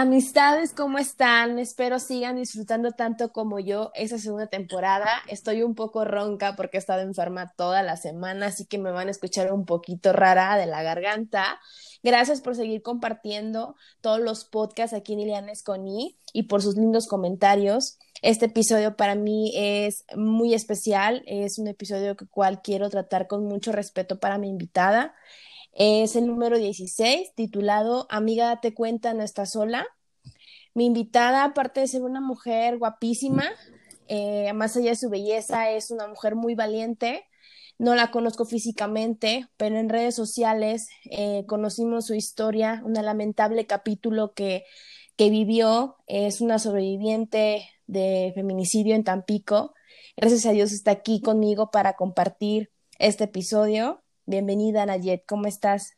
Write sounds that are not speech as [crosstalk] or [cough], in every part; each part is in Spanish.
Amistades, ¿cómo están? Espero sigan disfrutando tanto como yo esa segunda temporada. Estoy un poco ronca porque he estado enferma toda la semana, así que me van a escuchar un poquito rara de la garganta. Gracias por seguir compartiendo todos los podcasts aquí en Ilianes con I y por sus lindos comentarios. Este episodio para mí es muy especial, es un episodio que cual quiero tratar con mucho respeto para mi invitada. Es el número 16, titulado Amiga, date cuenta, no estás sola. Mi invitada, aparte de ser una mujer guapísima, eh, más allá de su belleza, es una mujer muy valiente. No la conozco físicamente, pero en redes sociales eh, conocimos su historia, un lamentable capítulo que, que vivió. Es una sobreviviente de feminicidio en Tampico. Gracias a Dios está aquí conmigo para compartir este episodio. Bienvenida, Nayet, ¿cómo estás?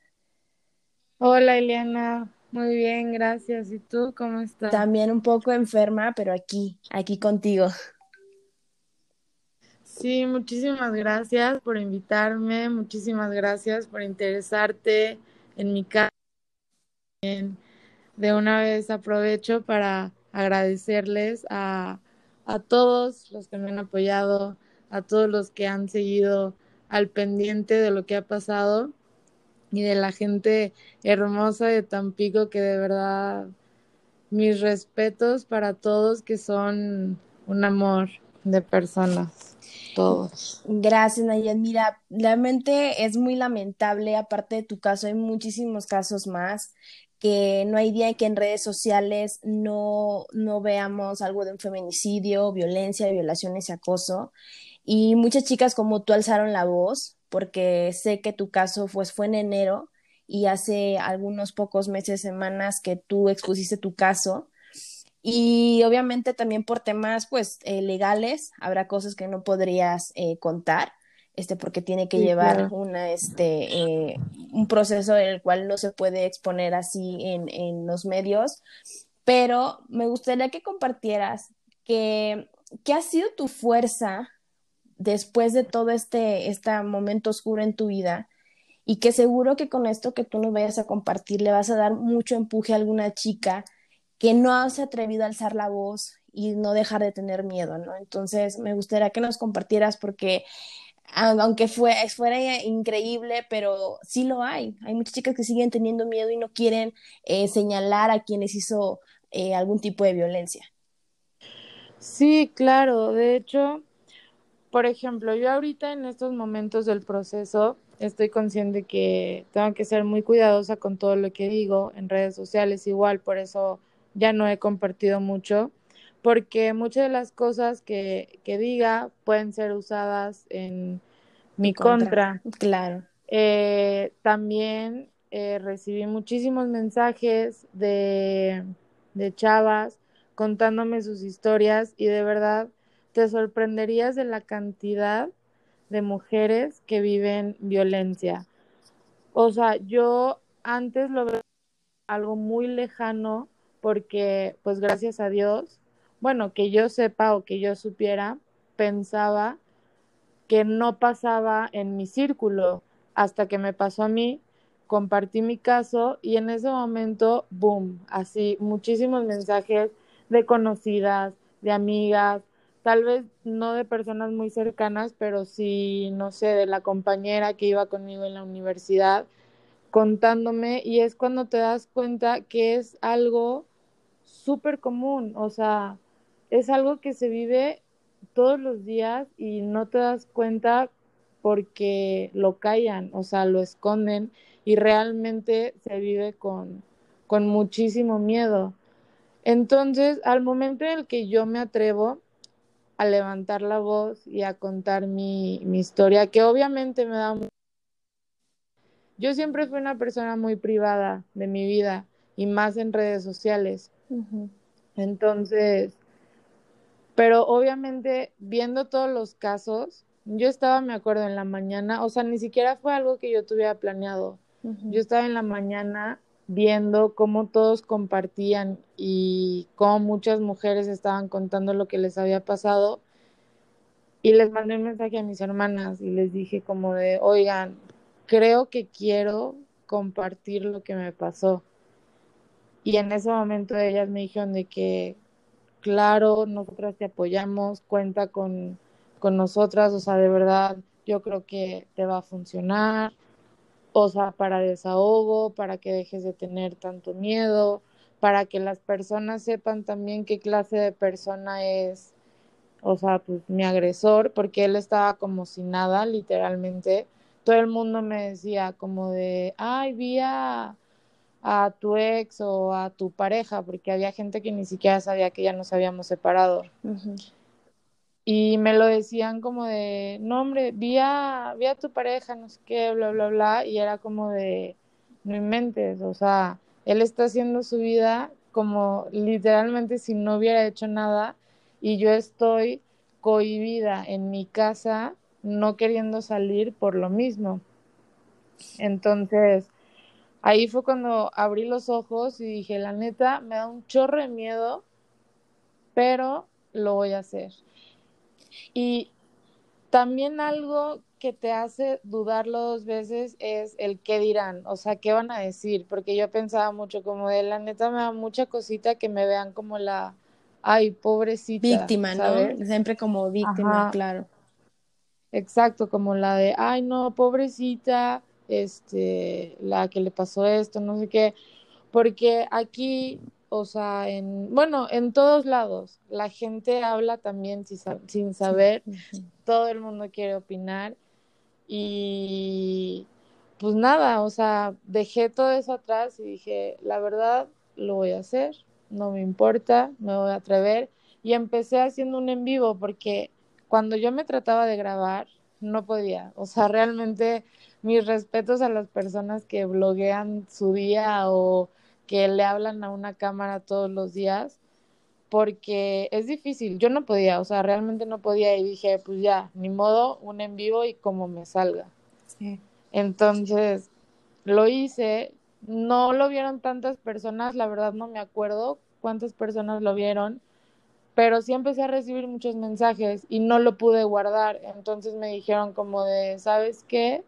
Hola, Eliana. Muy bien, gracias. ¿Y tú cómo estás? También un poco enferma, pero aquí, aquí contigo. Sí, muchísimas gracias por invitarme, muchísimas gracias por interesarte en mi caso. De una vez aprovecho para agradecerles a, a todos los que me han apoyado, a todos los que han seguido al pendiente de lo que ha pasado y de la gente hermosa de Tampico que de verdad mis respetos para todos que son un amor de personas, todos. Gracias, Nayet. Mira, realmente es muy lamentable, aparte de tu caso, hay muchísimos casos más que no hay día que en redes sociales no, no veamos algo de un feminicidio, violencia, violaciones y acoso. Y muchas chicas como tú alzaron la voz, porque sé que tu caso pues, fue en enero y hace algunos pocos meses, semanas que tú expusiste tu caso. Y obviamente también por temas pues eh, legales habrá cosas que no podrías eh, contar, este, porque tiene que llevar una, este, eh, un proceso en el cual no se puede exponer así en, en los medios. Pero me gustaría que compartieras que, ¿qué ha sido tu fuerza después de todo este, este momento oscuro en tu vida y que seguro que con esto que tú nos vayas a compartir le vas a dar mucho empuje a alguna chica que no se ha atrevido a alzar la voz y no dejar de tener miedo, ¿no? Entonces, me gustaría que nos compartieras porque aunque fue, fuera increíble, pero sí lo hay. Hay muchas chicas que siguen teniendo miedo y no quieren eh, señalar a quienes hizo eh, algún tipo de violencia. Sí, claro. De hecho, por ejemplo, yo ahorita en estos momentos del proceso estoy consciente que tengo que ser muy cuidadosa con todo lo que digo en redes sociales, igual por eso ya no he compartido mucho, porque muchas de las cosas que, que diga pueden ser usadas en mi contra. Claro. Eh, también eh, recibí muchísimos mensajes de, de chavas contándome sus historias y de verdad te sorprenderías de la cantidad de mujeres que viven violencia. O sea, yo antes lo veía algo muy lejano porque, pues gracias a Dios, bueno, que yo sepa o que yo supiera, pensaba que no pasaba en mi círculo hasta que me pasó a mí, compartí mi caso y en ese momento, boom, así muchísimos mensajes de conocidas, de amigas, tal vez no de personas muy cercanas, pero sí, no sé, de la compañera que iba conmigo en la universidad contándome y es cuando te das cuenta que es algo súper común, o sea, es algo que se vive todos los días y no te das cuenta porque lo callan, o sea, lo esconden y realmente se vive con, con muchísimo miedo. Entonces, al momento en el que yo me atrevo a levantar la voz y a contar mi, mi historia, que obviamente me da... Yo siempre fui una persona muy privada de mi vida y más en redes sociales. Entonces, pero obviamente viendo todos los casos, yo estaba, me acuerdo, en la mañana, o sea, ni siquiera fue algo que yo tuviera planeado. Yo estaba en la mañana viendo cómo todos compartían y cómo muchas mujeres estaban contando lo que les había pasado. Y les mandé un mensaje a mis hermanas y les dije como de, oigan, creo que quiero compartir lo que me pasó. Y en ese momento ellas me dijeron de que, claro, nosotras te apoyamos, cuenta con, con nosotras, o sea, de verdad, yo creo que te va a funcionar, o sea, para desahogo, para que dejes de tener tanto miedo, para que las personas sepan también qué clase de persona es, o sea, pues mi agresor, porque él estaba como sin nada, literalmente. Todo el mundo me decía como de, ay, vi a, a tu ex o a tu pareja, porque había gente que ni siquiera sabía que ya nos habíamos separado. Y me lo decían como de, no hombre, vi a, vi a tu pareja, no sé qué, bla, bla, bla, y era como de, no inventes, o sea, él está haciendo su vida como literalmente si no hubiera hecho nada y yo estoy cohibida en mi casa no queriendo salir por lo mismo. Entonces, ahí fue cuando abrí los ojos y dije, la neta, me da un chorro de miedo, pero lo voy a hacer. Y también algo que te hace dudarlo dos veces es el qué dirán, o sea, qué van a decir, porque yo pensaba mucho como de la neta me da mucha cosita que me vean como la, ay, pobrecita. Víctima, ¿no? Siempre como víctima, claro. Exacto, como la de, ay, no, pobrecita, este, la que le pasó esto, no sé qué, porque aquí, o sea, en, bueno, en todos lados, la gente habla también sin, saber, todo el mundo quiere opinar. Y pues nada, o sea, dejé todo eso atrás y dije, la verdad, lo voy a hacer, no me importa, me voy a atrever y empecé haciendo un en vivo porque cuando yo me trataba de grabar, no podía. O sea, realmente mis respetos a las personas que bloguean su día o que le hablan a una cámara todos los días, porque es difícil. Yo no podía, o sea, realmente no podía y dije, pues ya, ni modo, un en vivo y como me salga. Sí. Entonces, lo hice. No lo vieron tantas personas, la verdad no me acuerdo cuántas personas lo vieron, pero sí empecé a recibir muchos mensajes y no lo pude guardar. Entonces me dijeron como de, ¿sabes qué?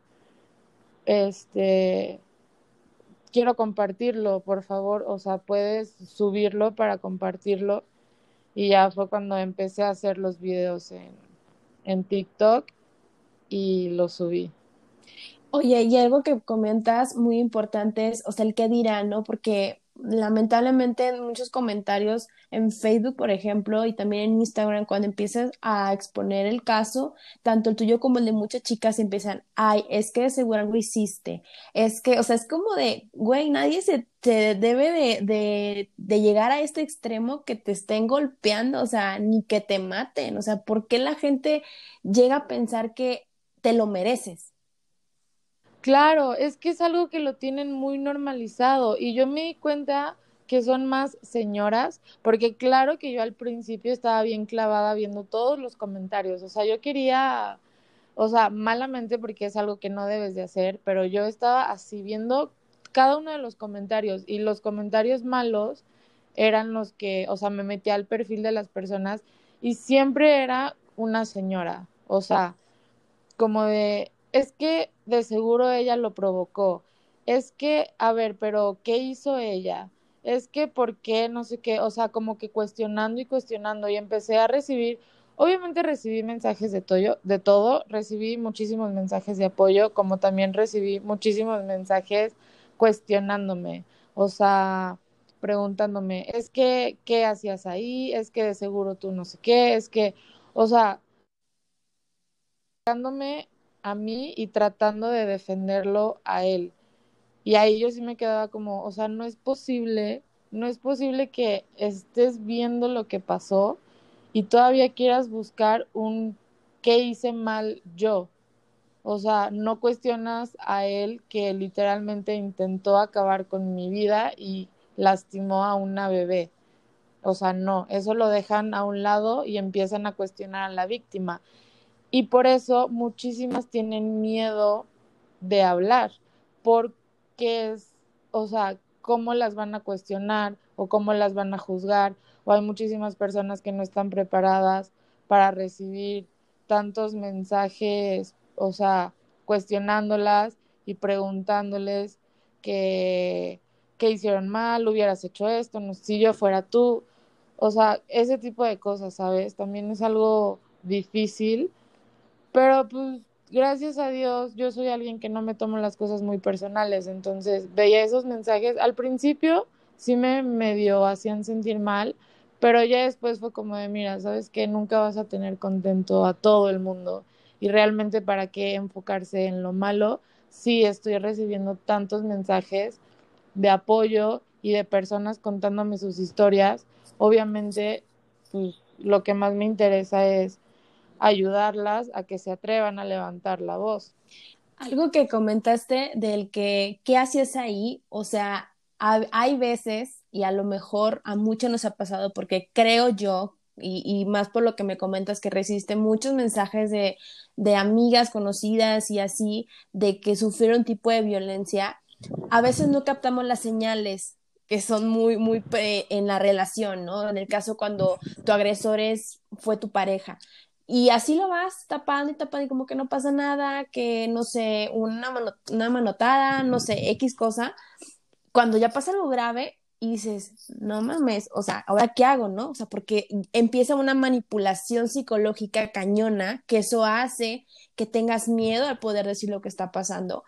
Este, quiero compartirlo, por favor, o sea, puedes subirlo para compartirlo. Y ya fue cuando empecé a hacer los videos en, en TikTok y lo subí. Oye, y algo que comentas muy importante es, o sea, el qué dirán, ¿no? Porque lamentablemente en muchos comentarios en Facebook, por ejemplo, y también en Instagram, cuando empiezas a exponer el caso, tanto el tuyo como el de muchas chicas empiezan, ay, es que de seguro algo hiciste, es que, o sea, es como de, güey, nadie se te debe de, de, de llegar a este extremo que te estén golpeando, o sea, ni que te maten, o sea, ¿por qué la gente llega a pensar que te lo mereces? Claro, es que es algo que lo tienen muy normalizado y yo me di cuenta que son más señoras, porque claro que yo al principio estaba bien clavada viendo todos los comentarios, o sea, yo quería, o sea, malamente porque es algo que no debes de hacer, pero yo estaba así viendo cada uno de los comentarios y los comentarios malos eran los que, o sea, me metía al perfil de las personas y siempre era una señora, o sea, como de, es que de seguro ella lo provocó. Es que, a ver, pero ¿qué hizo ella? Es que, ¿por qué? No sé qué, o sea, como que cuestionando y cuestionando y empecé a recibir, obviamente recibí mensajes de, todo, de todo, recibí muchísimos mensajes de apoyo, como también recibí muchísimos mensajes cuestionándome, o sea, preguntándome, es que, ¿qué hacías ahí? Es que de seguro tú no sé qué, es que, o sea, dándome a mí y tratando de defenderlo a él. Y ahí yo sí me quedaba como, o sea, no es posible, no es posible que estés viendo lo que pasó y todavía quieras buscar un qué hice mal yo. O sea, no cuestionas a él que literalmente intentó acabar con mi vida y lastimó a una bebé. O sea, no, eso lo dejan a un lado y empiezan a cuestionar a la víctima. Y por eso muchísimas tienen miedo de hablar, porque es, o sea, cómo las van a cuestionar o cómo las van a juzgar, o hay muchísimas personas que no están preparadas para recibir tantos mensajes, o sea, cuestionándolas y preguntándoles que, qué hicieron mal, hubieras hecho esto, si yo fuera tú, o sea, ese tipo de cosas, ¿sabes? También es algo difícil, pero pues gracias a Dios yo soy alguien que no me tomo las cosas muy personales, entonces veía esos mensajes, al principio sí me medio hacían sentir mal, pero ya después fue como de, mira, sabes que nunca vas a tener contento a todo el mundo y realmente para qué enfocarse en lo malo. Sí estoy recibiendo tantos mensajes de apoyo y de personas contándome sus historias. Obviamente, pues lo que más me interesa es ayudarlas a que se atrevan a levantar la voz. Algo que comentaste del que, ¿qué hacías ahí? O sea, hay veces, y a lo mejor a muchos nos ha pasado, porque creo yo, y, y, más por lo que me comentas, que recibiste muchos mensajes de, de amigas conocidas y así, de que sufrieron tipo de violencia, a veces no captamos las señales que son muy, muy en la relación, ¿no? En el caso cuando tu agresor es, fue tu pareja. Y así lo vas tapando y tapando y como que no pasa nada, que no sé, una, una manotada, no sé, X cosa. Cuando ya pasa algo grave, y dices, no mames, o sea, ¿ahora qué hago, no? O sea, porque empieza una manipulación psicológica cañona que eso hace que tengas miedo al poder decir lo que está pasando.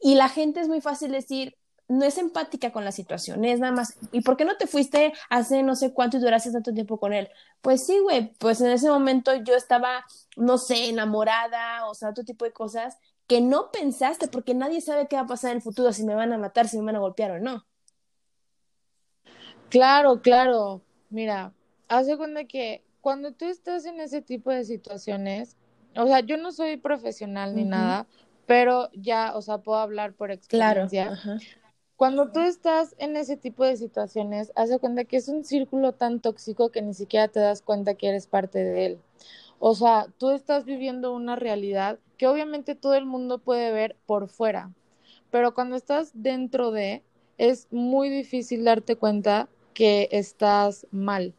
Y la gente es muy fácil decir, no es empática con la situación, es nada más, ¿y por qué no te fuiste hace no sé cuánto y duraste tanto tiempo con él? Pues sí, güey, pues en ese momento yo estaba, no sé, enamorada, o sea, otro tipo de cosas que no pensaste, porque nadie sabe qué va a pasar en el futuro, si me van a matar, si me van a golpear o no. Claro, claro. Mira, hace cuenta que cuando tú estás en ese tipo de situaciones, o sea, yo no soy profesional ni nada, pero ya, o sea, puedo hablar por experiencia. Claro. Cuando tú estás en ese tipo de situaciones, hace cuenta que es un círculo tan tóxico que ni siquiera te das cuenta que eres parte de él. O sea, tú estás viviendo una realidad que obviamente todo el mundo puede ver por fuera, pero cuando estás dentro de, es muy difícil darte cuenta que estás mal,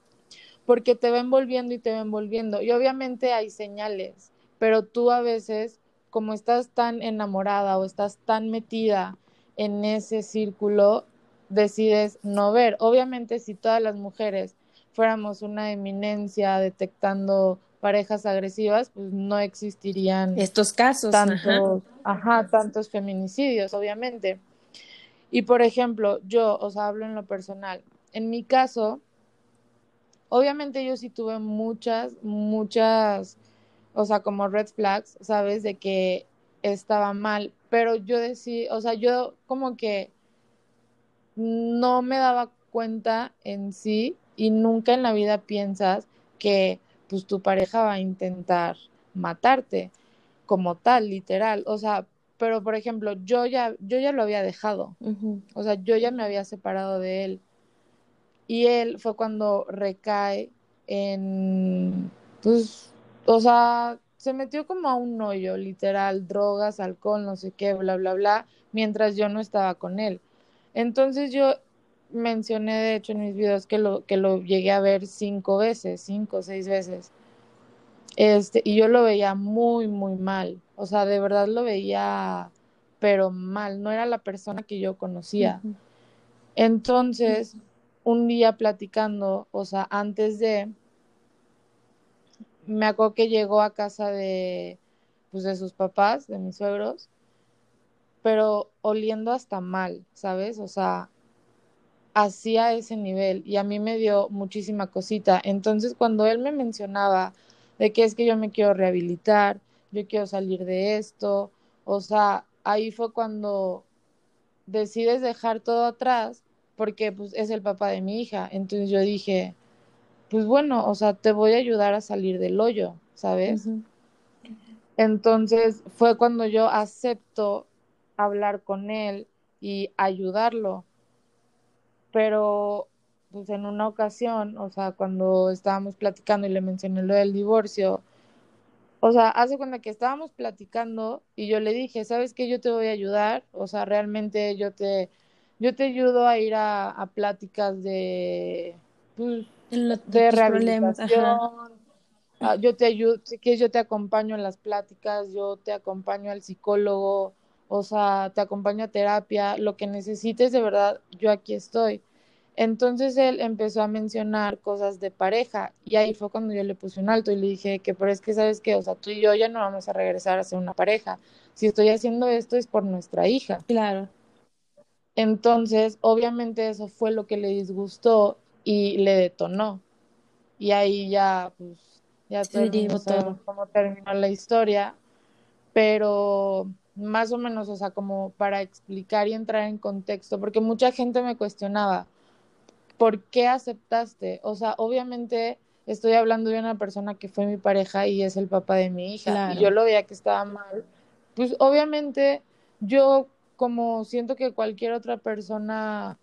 porque te va envolviendo y te va envolviendo. Y obviamente hay señales, pero tú a veces, como estás tan enamorada o estás tan metida en ese círculo, decides no ver. Obviamente si todas las mujeres fuéramos una eminencia detectando parejas agresivas, pues no existirían estos casos, tantos, ajá, tantos feminicidios, obviamente. Y por ejemplo, yo os hablo en lo personal, en mi caso, obviamente yo sí tuve muchas, muchas, o sea, como red flags, ¿sabes? De que estaba mal, pero yo decía, o sea, yo como que no me daba cuenta en sí y nunca en la vida piensas que pues tu pareja va a intentar matarte como tal, literal, o sea, pero por ejemplo, yo ya yo ya lo había dejado. O sea, yo ya me había separado de él. Y él fue cuando recae en, pues, o sea, se metió como a un hoyo, literal, drogas, alcohol, no sé qué, bla, bla, bla, mientras yo no estaba con él. Entonces yo mencioné, de hecho, en mis videos que lo, que lo llegué a ver cinco veces, cinco o seis veces. Este, y yo lo veía muy, muy mal. O sea, de verdad lo veía, pero mal. No era la persona que yo conocía. Entonces, un día platicando, o sea, antes de, me acuerdo que llegó a casa de, pues de sus papás, de mis suegros, pero oliendo hasta mal, ¿sabes? O sea, hacía ese nivel y a mí me dio muchísima cosita. Entonces, cuando él me mencionaba de que es que yo me quiero rehabilitar, yo quiero salir de esto, o sea, ahí fue cuando decides dejar todo atrás porque pues es el papá de mi hija. Entonces yo dije, pues bueno, o sea, te voy a ayudar a salir del hoyo, ¿sabes? Entonces fue cuando yo acepto hablar con él y ayudarlo. Pero pues en una ocasión, o sea, cuando estábamos platicando y le mencioné lo del divorcio, o sea, hace cuando que estábamos platicando y yo le dije, ¿sabes qué? Yo te voy a ayudar, o sea, realmente yo te yo te ayudo a ir a, pláticas de, pues, de rehabilitación. Ah, yo te ayudo, si quieres, yo te acompaño en las pláticas, yo te acompaño al psicólogo, o sea, te acompaño a terapia, lo que necesites de verdad, yo aquí estoy. Entonces él empezó a mencionar cosas de pareja y ahí fue cuando yo le puse un alto y le dije que, pero es que sabes que, o sea, tú y yo ya no vamos a regresar a ser una pareja. Si estoy haciendo esto es por nuestra hija. Claro. Entonces, obviamente eso fue lo que le disgustó y le detonó. Y ahí ya, pues, ya terminó, todo. cómo terminó la historia. Pero más o menos, o sea, como para explicar y entrar en contexto, porque mucha gente me cuestionaba, ¿por qué aceptaste? O sea, obviamente estoy hablando de una persona que fue mi pareja y es el papá de mi hija, y yo lo veía que estaba mal, pues obviamente yo como siento que cualquier otra persona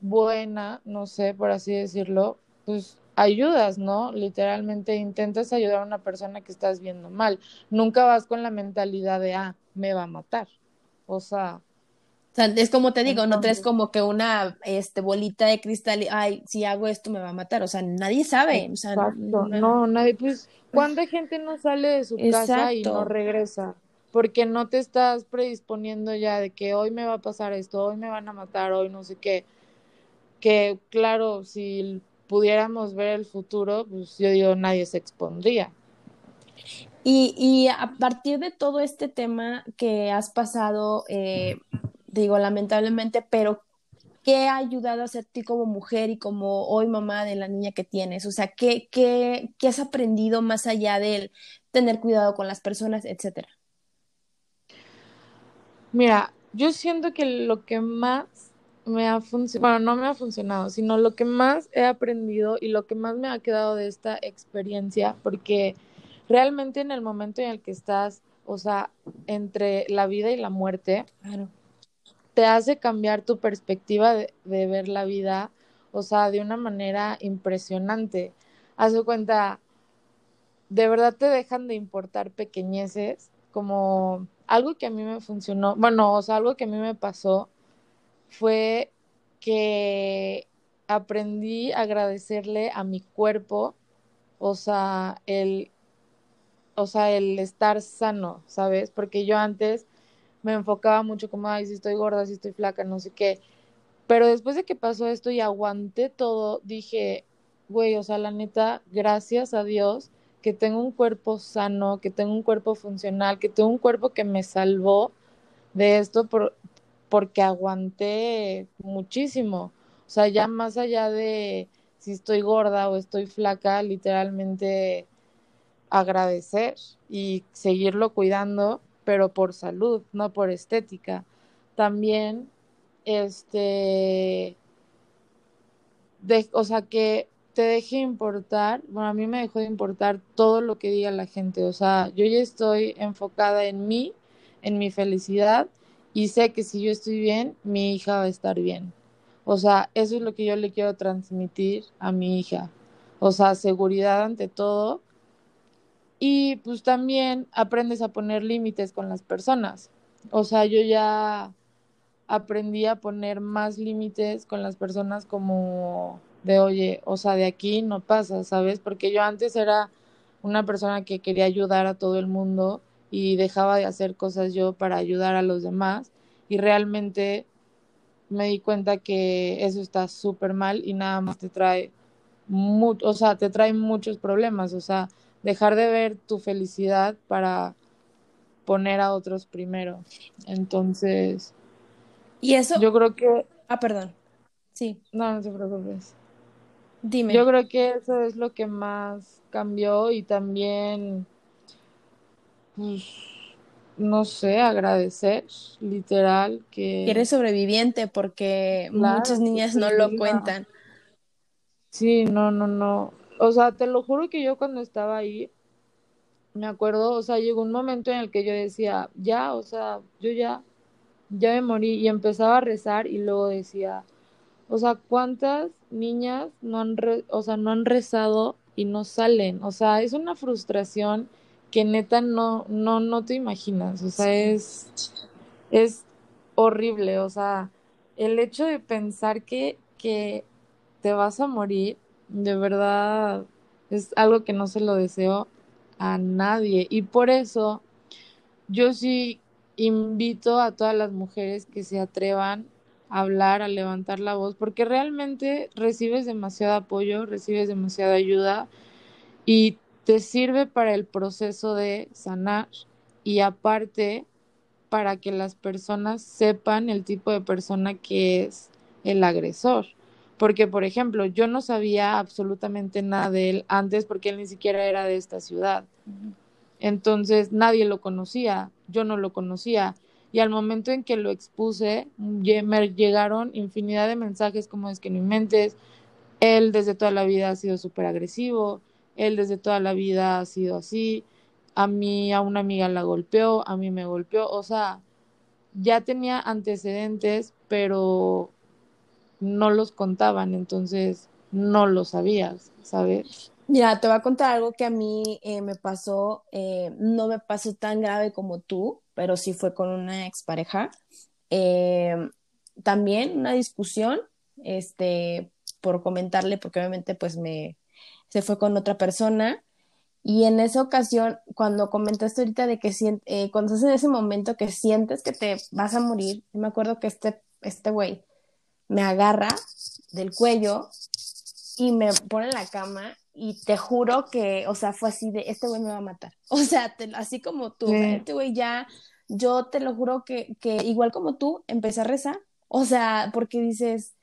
buena, no sé, por así decirlo, pues ayudas, ¿no? Literalmente intentas ayudar a una persona que estás viendo mal. Nunca vas con la mentalidad de, ah, me va a matar. O sea... es como te digo, no traes como que una este, bolita de cristal y, ay, si hago esto me va a matar. O sea, nadie sabe. O sea, no, nadie, pues, ¿cuánta gente no sale de su casa y no regresa? Porque no te estás predisponiendo ya de que hoy me va a pasar esto, hoy me van a matar, hoy no sé qué. Que claro, si pudiéramos ver el futuro, pues yo digo, nadie se expondría. Y, y a partir de todo este tema que has pasado, eh, digo, lamentablemente, pero ¿qué ha ayudado a ser ti como mujer y como hoy mamá de la niña que tienes? O sea, ¿qué, qué, qué has aprendido más allá del tener cuidado con las personas, etcétera? Mira, yo siento que lo que más me ha funcionado, bueno, no me ha funcionado, sino lo que más he aprendido y lo que más me ha quedado de esta experiencia, porque realmente en el momento en el que estás, o sea, entre la vida y la muerte, te hace cambiar tu perspectiva de, ver la vida, o sea, de una manera impresionante. Haz de cuenta, de verdad te dejan de importar pequeñeces, como algo que a mí me funcionó, bueno, o sea, algo que a mí me pasó fue que aprendí a agradecerle a mi cuerpo, o sea, el, o sea, el estar sano, ¿sabes? Porque yo antes me enfocaba mucho como, ay, si estoy gorda, si estoy flaca, no sé qué. Pero después de que pasó esto y aguanté todo, dije, güey, o sea, la neta, gracias a Dios que tengo un cuerpo sano, que tengo un cuerpo funcional, que tengo un cuerpo que me salvó de esto por, porque aguanté muchísimo. O sea, ya más allá de si estoy gorda o estoy flaca, literalmente agradecer y seguirlo cuidando, pero por salud, no por estética. También, este, o sea, que te deje importar, bueno, a mí me dejó de importar todo lo que diga la gente, o sea, yo ya estoy enfocada en mí, en mi felicidad y sé que si yo estoy bien, mi hija va a estar bien. O sea, eso es lo que yo le quiero transmitir a mi hija. O sea, seguridad ante todo. Y pues también aprendes a poner límites con las personas. O sea, yo ya aprendí a poner más límites con las personas como de, oye, o sea, de aquí no pasa, ¿sabes? Porque yo antes era una persona que quería ayudar a todo el mundo y dejaba de hacer cosas yo para ayudar a los demás y realmente me di cuenta que eso está súper mal y nada más te trae o sea, te trae muchos problemas, o sea, dejar de ver tu felicidad para poner a otros primero. Entonces, y eso yo creo que Ah, perdón. Sí. No, no te preocupes. Dime. Yo creo que eso es lo que más cambió y también pues, no sé, agradecer, literal, que... Eres sobreviviente porque muchas niñas no lo cuentan. Sí, no, no, no. O sea, te lo juro que yo cuando estaba ahí, me acuerdo, o sea, llegó un momento en el que yo decía, ya, o sea, yo ya, ya me morí y empezaba a rezar y luego decía, o sea, ¿cuántas niñas no han, o sea, no han rezado y no salen? O sea, es una frustración que neta no, no, no te imaginas, o sea, es, es horrible, o sea, el hecho de pensar que, que te vas a morir, de verdad, es algo que no se lo deseo a nadie. Y por eso yo sí invito a todas las mujeres que se atrevan a hablar, a levantar la voz, porque realmente recibes demasiado apoyo, recibes demasiada ayuda y te sirve para el proceso de sanar y aparte para que las personas sepan el tipo de persona que es el agresor. Porque, por ejemplo, yo no sabía absolutamente nada de él antes porque él ni siquiera era de esta ciudad. Entonces nadie lo conocía, yo no lo conocía. Y al momento en que lo expuse, me llegaron infinidad de mensajes como es que no inventes, él desde toda la vida ha sido súper agresivo, él desde toda la vida ha sido así, a mí, a una amiga la golpeó, a mí me golpeó, o sea, ya tenía antecedentes, pero no los contaban, entonces no lo sabías, ¿sabes? Mira, te voy a contar algo que a mí eh, me pasó, eh, no me pasó tan grave como tú, pero sí fue con una expareja. Eh, también una discusión, este, por comentarle, porque obviamente pues me, se fue con otra persona. Y en esa ocasión, cuando comentaste ahorita de que eh, cuando estás en ese momento que sientes que te vas a morir, me acuerdo que este, este güey me agarra del cuello y me pone en la cama y te juro que, o sea, fue así de, este güey me va a matar. [laughs] O sea, así como tú, este güey ya, yo te lo juro que, que igual como tú, empecé a rezar. O sea, porque dices,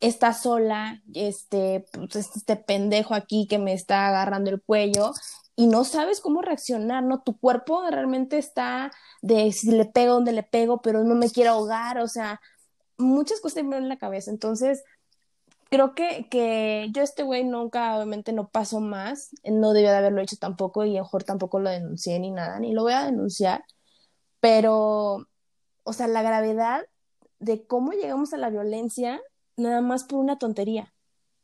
está sola, este, pues este pendejo aquí que me está agarrando el cuello y no sabes cómo reaccionar, ¿no? Tu cuerpo realmente está de si le pego, donde le pego, pero no me quiero ahogar, o sea, muchas cosas me en la cabeza. Entonces, creo que, que yo este güey nunca, obviamente no pasó más, no debía de haberlo hecho tampoco y mejor tampoco lo denuncié ni nada, ni lo voy a denunciar, pero, o sea, la gravedad de cómo llegamos a la violencia nada más por una tontería.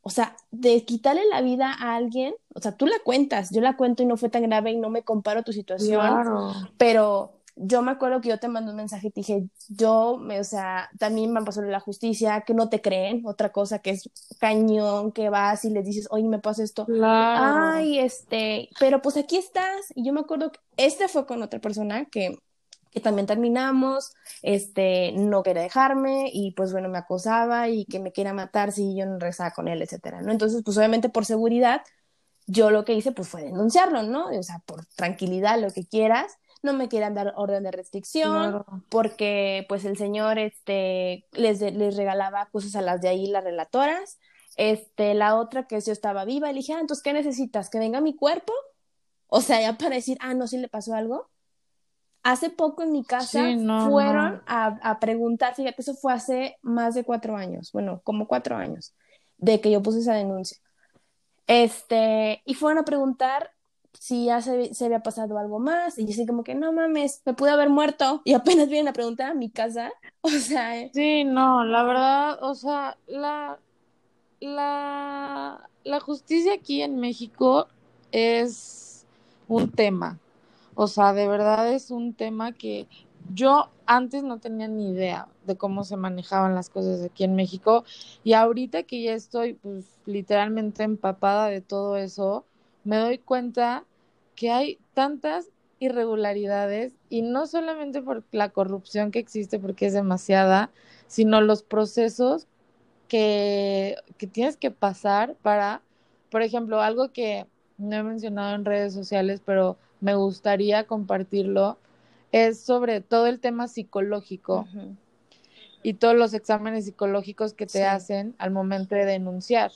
O sea, de quitarle la vida a alguien, o sea, tú la cuentas, yo la cuento y no fue tan grave y no me comparo tu situación, claro. pero yo me acuerdo que yo te mandé un mensaje y te dije, yo, me, o sea, también me pasó la justicia, que no te creen, otra cosa que es cañón, que vas y les dices, oye, me pasa esto. Ay, este, pero pues aquí estás. Y yo me acuerdo que este fue con otra persona que, que también terminamos, este, no quería dejarme y pues bueno, me acosaba y que me quería matar si yo no rezaba con él, etcétera, ¿no? Entonces, pues obviamente por seguridad, yo lo que hice pues fue denunciarlo, ¿no? O sea, por tranquilidad, lo que quieras no me quieran dar orden de restricción, porque pues el señor este, les, les regalaba cosas a las de ahí, las relatoras. Este, la otra que yo estaba viva, le dije, ah, entonces, ¿qué necesitas? ¿Que venga mi cuerpo? O sea, ya para decir, ah, no, sí le pasó algo. Hace poco en mi casa fueron A, a, preguntar, fíjate, eso fue hace más de cuatro años, bueno, como cuatro años, de que yo puse esa denuncia. Este, y fueron a preguntar si ya se, había pasado algo más, y yo así como que, no mames, me pude haber muerto, y apenas vienen a preguntar a mi casa, [laughs] o sea... Eh. Sí, no, la verdad, o sea, la, la, la justicia aquí en México es un tema, o sea, de verdad es un tema que yo antes no tenía ni idea de cómo se manejaban las cosas aquí en México y ahorita que ya estoy pues literalmente empapada de todo eso, me doy cuenta que hay tantas irregularidades y no solamente por la corrupción que existe porque es demasiada, sino los procesos que, que tienes que pasar para, por ejemplo, algo que no he mencionado en redes sociales, pero me gustaría compartirlo, es sobre todo el tema psicológico y todos los exámenes psicológicos que te hacen al momento de denunciar.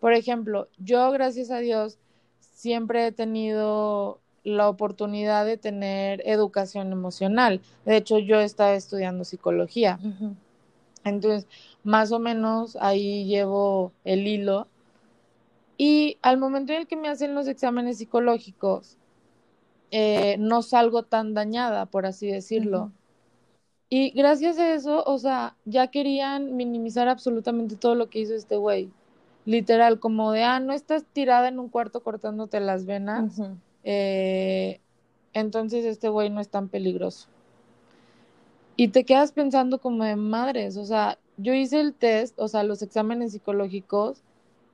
Por ejemplo, yo, gracias a Dios, siempre he tenido la oportunidad de tener educación emocional. De hecho, yo estaba estudiando psicología. Entonces, más o menos ahí llevo el hilo. Y al momento en el que me hacen los exámenes psicológicos, eh, no salgo tan dañada, por así decirlo. Y gracias a eso, o sea, ya querían minimizar absolutamente todo lo que hizo este güey literal, como de, ah, no estás tirada en un cuarto cortándote las venas, eh, entonces este güey no es tan peligroso. Y te quedas pensando como de madres, o sea, yo hice el test, o sea, los exámenes psicológicos,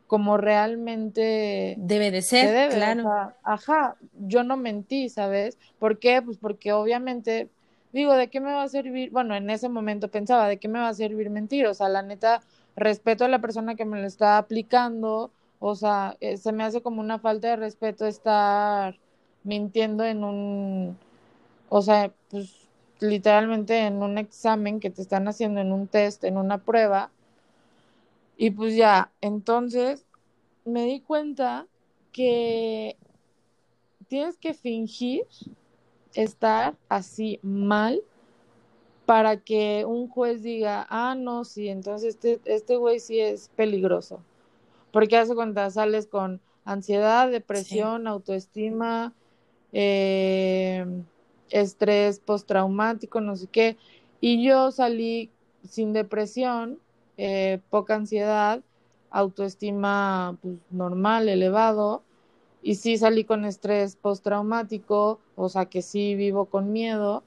como realmente debe de ser, claro. ajá, yo no mentí, ¿sabes? ¿Por qué? Pues porque obviamente digo, ¿de qué me va a servir? Bueno, en ese momento pensaba, ¿de qué me va a servir mentir? O sea, la neta, respeto a la persona que me lo está aplicando, o sea, eh, se me hace como una falta de respeto estar mintiendo en un, o sea, pues literalmente en un examen que te están haciendo, en un test, en una prueba. Y pues ya, entonces me di cuenta que tienes que fingir estar así mal para que un juez diga, ah, no, sí, entonces este, este güey sí es peligroso. Porque hace cuenta, sales con ansiedad, depresión, autoestima, eh, estrés postraumático, no sé qué. Y yo salí sin depresión, eh, poca ansiedad, autoestima pues, normal, elevado, y sí salí con estrés postraumático, o sea que sí vivo con miedo,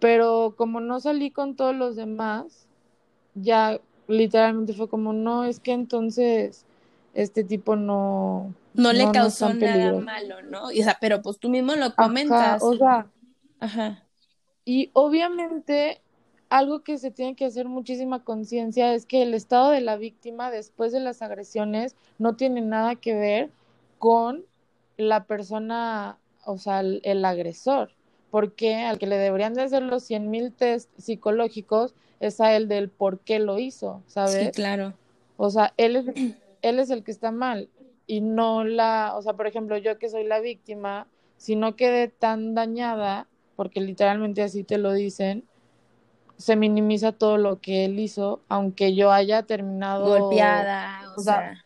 pero como no salí con todos los demás, ya literalmente fue como, no, es que entonces este tipo no... No le causó nada malo, ¿no? o sea, pero pues tú mismo lo comentas. o sea, ajá. Y obviamente algo que se tiene que hacer muchísima conciencia es que el estado de la víctima después de las agresiones no tiene nada que ver con la persona, o sea, el, agresor, porque al que le deberían de hacer los 100 mil test psicológicos es a él del por qué lo hizo, ¿sabes? Sí, claro. O sea, él es, él es el que está mal y no la, o sea, por ejemplo, yo que soy la víctima, si no quedé tan dañada, porque literalmente así te lo dicen, se minimiza todo lo que él hizo, aunque yo haya terminado golpeada, o, sea,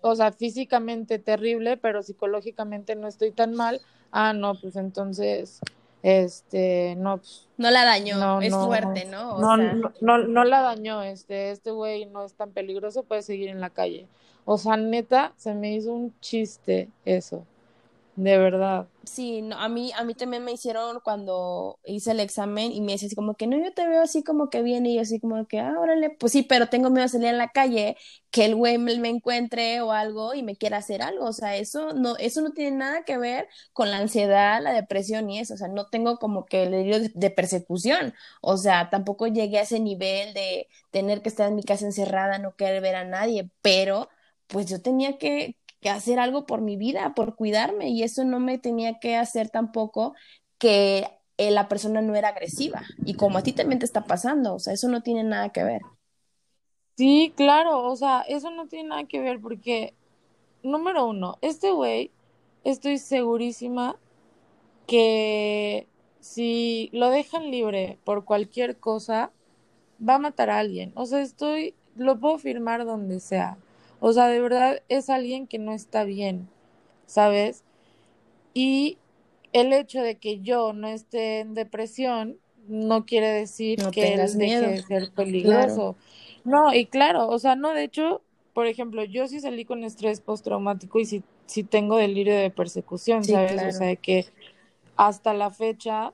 o sea, físicamente terrible, pero psicológicamente no estoy tan mal. Ah, no, pues entonces, este, no, pues, no la dañó, es fuerte, ¿no? no, no, no, la dañó, este, este güey no es tan peligroso, puede seguir en la calle. O sea, neta, se me hizo un chiste eso. De verdad. Sí, no, a mí, a mí también me hicieron cuando hice el examen y me decía así como que no, yo te veo así como que viene y yo así como que, ah, órale, pues sí, pero tengo miedo de salir en la calle, que el güey me, encuentre o algo y me quiera hacer algo, o sea, eso no, eso no tiene nada que ver con la ansiedad, la depresión y eso, o sea, no tengo como que el delirio de, de persecución, o sea, tampoco llegué a ese nivel de tener que estar en mi casa encerrada, no querer ver a nadie, pero pues yo tenía que, que hacer algo por mi vida, por cuidarme, y eso no me tenía que hacer tampoco que eh, la persona no era agresiva, y como a ti también te está pasando, o sea, eso no tiene nada que ver. Sí, claro, o sea, eso no tiene nada que ver porque, número uno, este güey, estoy segurísima que si lo dejan libre por cualquier cosa, va a matar a alguien. O sea, estoy, lo puedo firmar donde sea. O sea, de verdad es alguien que no está bien, ¿sabes? Y el hecho de que yo no esté en depresión no quiere decir que él deje de ser peligroso. No, y claro, o sea, no, de hecho, por ejemplo, yo sí salí con estrés postraumático y sí, sí tengo delirio de persecución, ¿sabes? O sea, que hasta la fecha,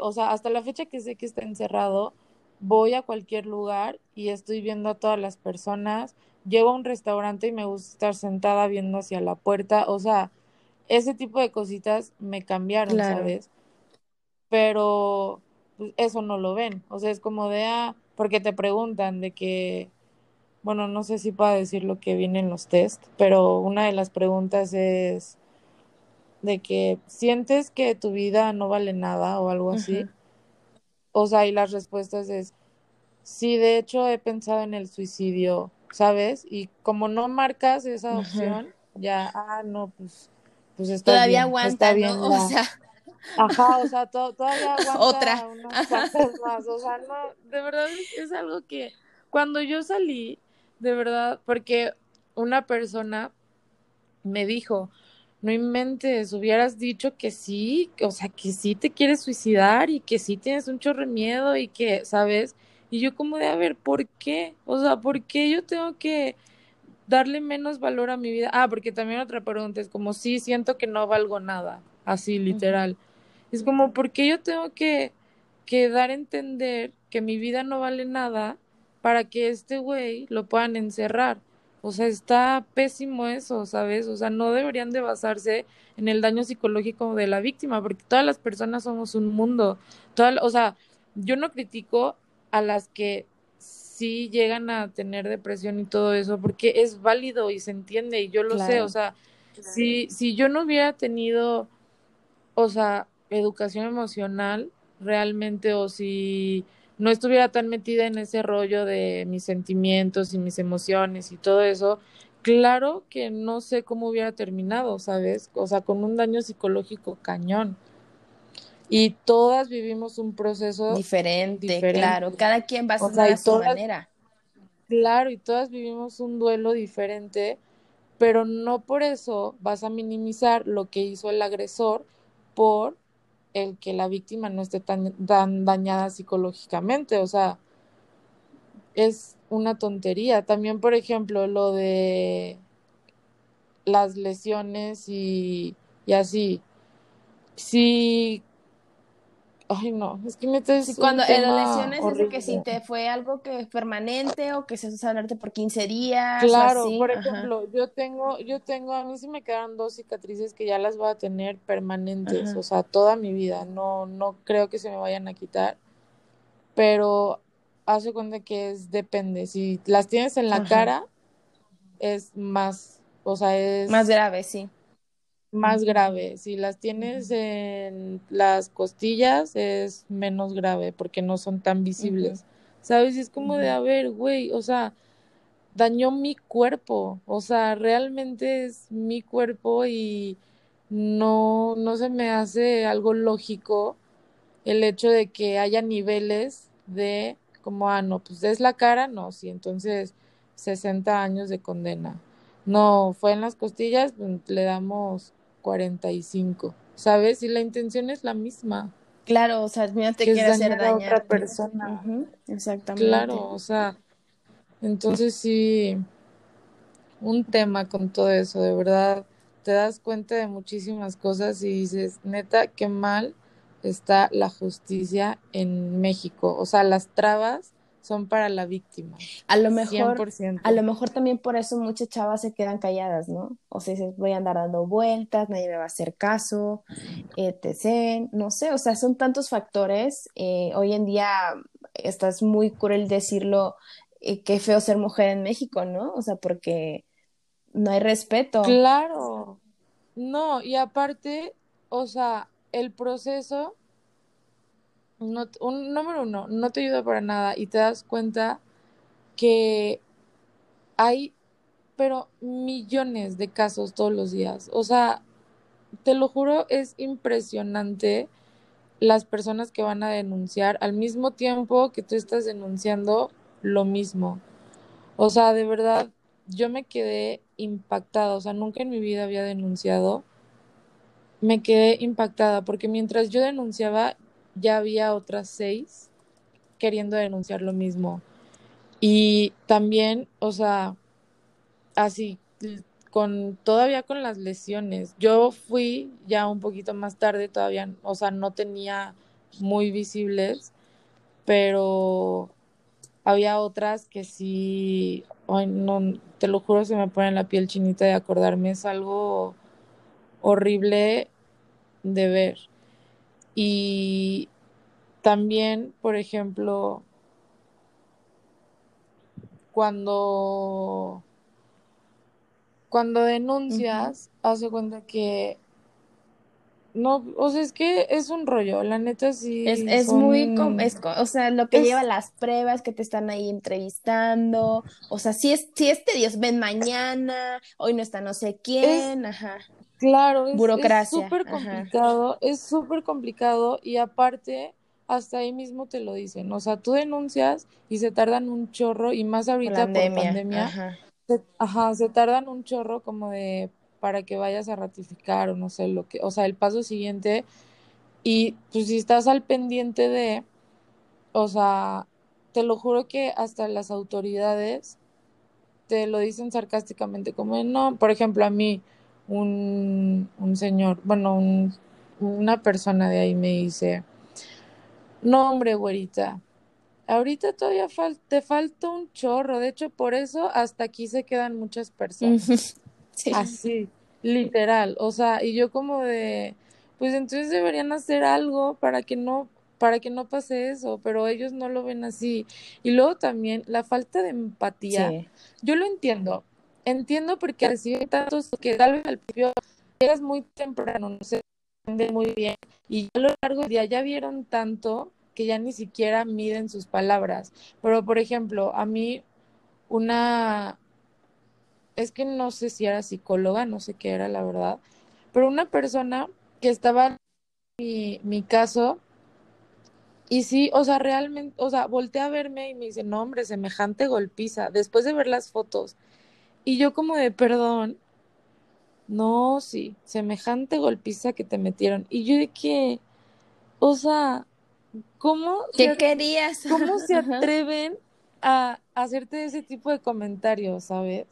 o sea, hasta la fecha que sé que está encerrado, voy a cualquier lugar y estoy viendo a todas las personas llego a un restaurante y me gusta estar sentada viendo hacia la puerta, o sea, ese tipo de cositas me cambiaron, ¿sabes? Pero pues, eso no lo ven, o sea, es como de, ah, porque te preguntan de que, bueno, no sé si puedo decir lo que viene en los test, pero una de las preguntas es de que sientes que tu vida no vale nada o algo así. O sea, y las respuestas es, sí, de hecho he pensado en el suicidio ¿sabes? Y como no marcas esa opción, ya, ah, no, pues, pues está Todavía bien, aguanta, está bien ¿no? O sea... Ajá, o sea, todavía [laughs] aguanta Otra. unas [laughs] más, o sea, no, de verdad es, algo que cuando yo salí, de verdad, porque una persona me dijo, no inventes, hubieras dicho que sí, o sea, que sí te quieres suicidar y que sí tienes un chorro de miedo y que, ¿sabes? Y yo como de, a ver, ¿por qué? O sea, ¿por qué yo tengo que darle menos valor a mi vida? Ah, porque también otra pregunta es como, sí, siento que no valgo nada, así literal. Es como, ¿por qué yo tengo que, que dar a entender que mi vida no vale nada para que este güey lo puedan encerrar? O sea, está pésimo eso, ¿sabes? O sea, no deberían de basarse en el daño psicológico de la víctima, porque todas las personas somos un mundo. Toda, o sea, yo no critico a las que sí llegan a tener depresión y todo eso, porque es válido y se entiende y yo lo sé, o sea, si, si yo no hubiera tenido, o sea, educación emocional realmente, o si no estuviera tan metida en ese rollo de mis sentimientos y mis emociones y todo eso, claro que no sé cómo hubiera terminado, ¿sabes? O sea, con un daño psicológico cañón. Y todas vivimos un proceso diferente, claro, cada quien va a ser su manera. Claro, y todas vivimos un duelo diferente, pero no por eso vas a minimizar lo que hizo el agresor por el que la víctima no esté tan, dañada psicológicamente, o sea, es una tontería. También, por ejemplo, lo de las lesiones y, y así. Si Ay, no, es que me sí, cuando en las lesiones es de que si te fue algo que es permanente o que se sanarte por 15 días. Claro, por ejemplo, yo tengo, yo tengo, a mí sí me quedan dos cicatrices que ya las voy a tener permanentes, o sea, toda mi vida. No, no creo que se me vayan a quitar. Pero hace cuenta que es depende. Si las tienes en la cara, es más, o sea, es más grave, sí más grave. Si las tienes en las costillas es menos grave porque no son tan visibles. ¿Sabes? es como de, a ver, güey, o sea, dañó mi cuerpo, o sea, realmente es mi cuerpo y no, no se me hace algo lógico el hecho de que haya niveles de como, ah, no, pues es la cara, no, sí, entonces 60 años de condena. No, fue en las costillas, pues, le damos 45, ¿sabes? Y la intención es la misma. Claro, o sea, mira, te quiere hacer dañar a otra persona. exactamente. Claro, o sea, entonces sí, un tema con todo eso, de verdad, te das cuenta de muchísimas cosas y dices, neta, qué mal está la justicia en México. O sea, las trabas son para la víctima. A lo mejor, a lo mejor también por eso muchas chavas se quedan calladas, ¿no? O sea, voy a andar dando vueltas, nadie me va a hacer caso, etc. No sé, o sea, son tantos factores. Eh, hoy en día estás muy cruel decirlo, eh, qué feo ser mujer en México, ¿no? O sea, porque no hay respeto. Claro. No, y aparte, o sea, el proceso no, un número uno, no te ayuda para nada y te das cuenta que hay, pero millones de casos todos los días. O sea, te lo juro, es impresionante las personas que van a denunciar al mismo tiempo que tú estás denunciando lo mismo. O sea, de verdad, yo me quedé impactada, o sea, nunca en mi vida había denunciado. Me quedé impactada porque mientras yo denunciaba, ya había otras seis queriendo denunciar lo mismo. Y también, o sea, así, con todavía con las lesiones. Yo fui ya un poquito más tarde, todavía, o sea, no tenía muy visibles, pero había otras que sí, no, te lo juro, se me pone la piel chinita de acordarme, es algo horrible de ver. Y también, por ejemplo, cuando, cuando denuncias, hace cuenta que no, o sea, es que es un rollo, la neta sí. Es, es muy, o sea, lo que lleva las pruebas que te están ahí entrevistando, o sea, si es, si este Dios ven mañana, hoy no está no sé quién, ajá. Claro, es súper complicado, es súper complicado y aparte hasta ahí mismo te lo dicen. O sea, tú denuncias y se tardan un chorro y más ahorita por pandemia. Ajá. Se, ajá, se tardan un chorro como de para que vayas a ratificar o no sé lo que, o sea, el paso siguiente y pues si estás al pendiente de, o sea, te lo juro que hasta las autoridades te lo dicen sarcásticamente, como no, por ejemplo, a mí, un, un señor, bueno, un, una persona de ahí me dice, no hombre, güerita, ahorita todavía te falta un chorro. De hecho, por eso hasta aquí se quedan muchas personas. [laughs] sí. Así, literal. O sea, y yo como de, pues entonces deberían hacer algo para que no para que no pase eso, pero ellos no lo ven así. Y luego también la falta de empatía. Yo lo entiendo. Entiendo porque reciben tantos que tal vez al principio eras muy temprano, no se entiende muy bien. Y a lo largo del día ya vieron tanto que ya ni siquiera miden sus palabras. Pero, por ejemplo, a mí una, es que no sé si era psicóloga, no sé qué era la verdad, pero una persona que estaba en mi, mi caso, y sí, o sea, realmente, o sea, volteé a verme y me dice, no, hombre, semejante golpiza, después de ver las fotos. Y yo como de, perdón, no, sí, semejante golpiza que te metieron. Y yo de que, o sea, ¿cómo? ¿Qué querías? ¿Cómo se atreven a hacerte ese tipo de comentarios, sabes?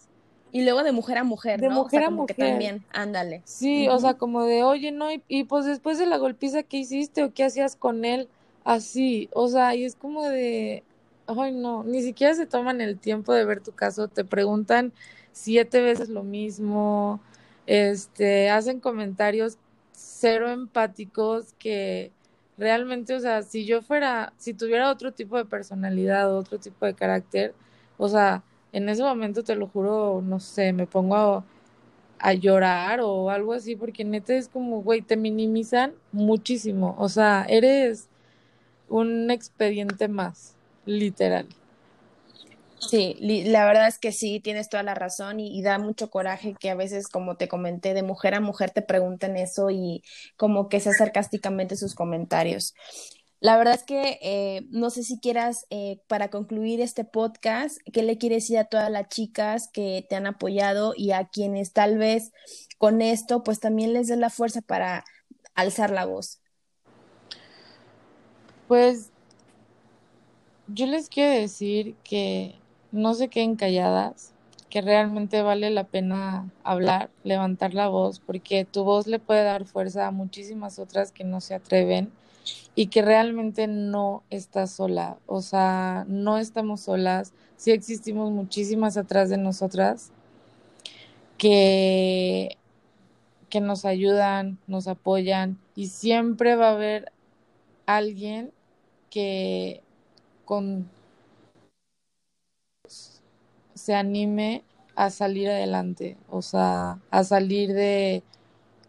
Y luego de mujer a mujer, de mujer a mujer. también, ándale. Sí, o sea, como de, oye, no, y, y, pues después de la golpiza, ¿qué hiciste o qué hacías con él? Así, o sea, y es como de, ay, no, ni siquiera se toman el tiempo de ver tu caso, te preguntan siete veces lo mismo, este, hacen comentarios cero empáticos que realmente, o sea, si yo fuera, si tuviera otro tipo de personalidad, otro tipo de carácter, o sea, en ese momento te lo juro, no sé, me pongo a, a llorar o algo así, porque neta es como, güey, te minimizan muchísimo, o sea, eres un expediente más, literal. Sí, la verdad es que sí, tienes toda la razón y, da mucho coraje que a veces, como te comenté, de mujer a mujer te pregunten eso y como que sea sarcásticamente sus comentarios. La verdad es que eh, no sé si quieras, eh, para concluir este podcast, ¿qué le quieres decir a todas las chicas que te han apoyado y a quienes tal vez con esto, pues también les dé la fuerza para alzar la voz? Pues yo les quiero decir que no se queden calladas, que realmente vale la pena hablar, levantar la voz, porque tu voz le puede dar fuerza a muchísimas otras que no se atreven y que realmente no estás sola, o sea, no estamos solas, sí existimos muchísimas atrás de nosotras que, que nos ayudan, nos apoyan y siempre va a haber alguien que con se anime a salir adelante, o sea, a salir de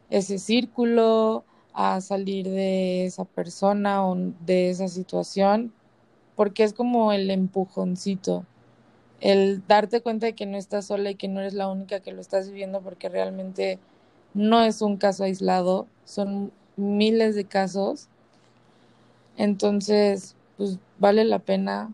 ese círculo, a salir de esa persona o de esa situación, porque es como el empujoncito, el darte cuenta de que no estás sola y que no eres la única que lo estás viviendo, porque realmente no es un caso aislado, son miles de casos. Entonces, pues vale la pena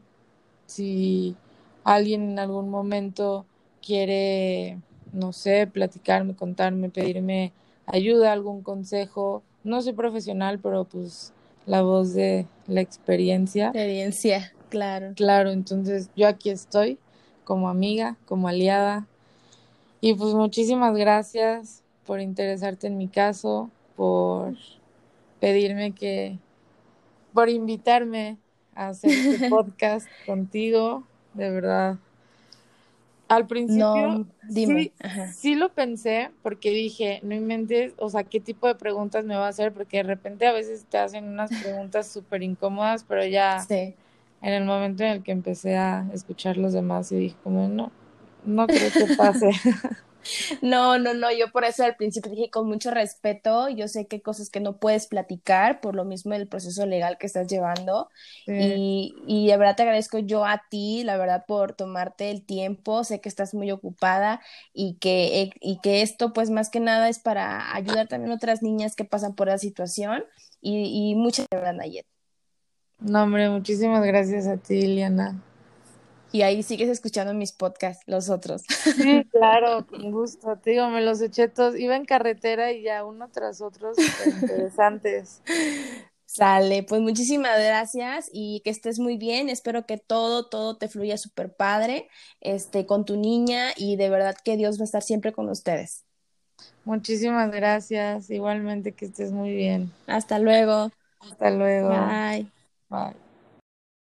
si alguien en algún momento quiere, no sé, platicarme, contarme, pedirme ayuda, algún consejo. No soy profesional, pero pues la voz de la experiencia. Experiencia, claro. Claro, entonces yo aquí estoy como amiga, como aliada. Y pues muchísimas gracias por interesarte en mi caso, por pedirme que, por invitarme hacer este [laughs] podcast contigo de verdad. Al principio Sí, sí, lo pensé porque dije, no inventes, o sea, qué tipo de preguntas me va a hacer, porque de repente a veces te hacen unas preguntas súper incómodas, pero ya en el momento en el que empecé a escuchar los demás y dije, como no, no creo que pase. [laughs] No, no, no, yo por eso al principio dije con mucho respeto, yo sé que hay cosas que no puedes platicar por lo mismo del proceso legal que estás llevando y, y de verdad te agradezco yo a ti, la verdad, por tomarte el tiempo, sé que estás muy ocupada y que, eh, y que esto pues más que nada es para ayudar también a otras niñas que pasan por la situación y, y muchas gracias, Nayet. No, hombre, muchísimas gracias a ti, Liliana y ahí sigues escuchando mis podcasts, los otros. Sí, [laughs] claro, con gusto. Te digo, me los eché todos. Iba en carretera y ya uno tras otro, interesantes. Sale, pues muchísimas gracias y que estés muy bien. Espero que todo, todo te fluya súper padre este, con tu niña y de verdad que Dios va a estar siempre con ustedes. Muchísimas gracias. Igualmente que estés muy bien. Hasta luego. Hasta luego. Bye. Bye.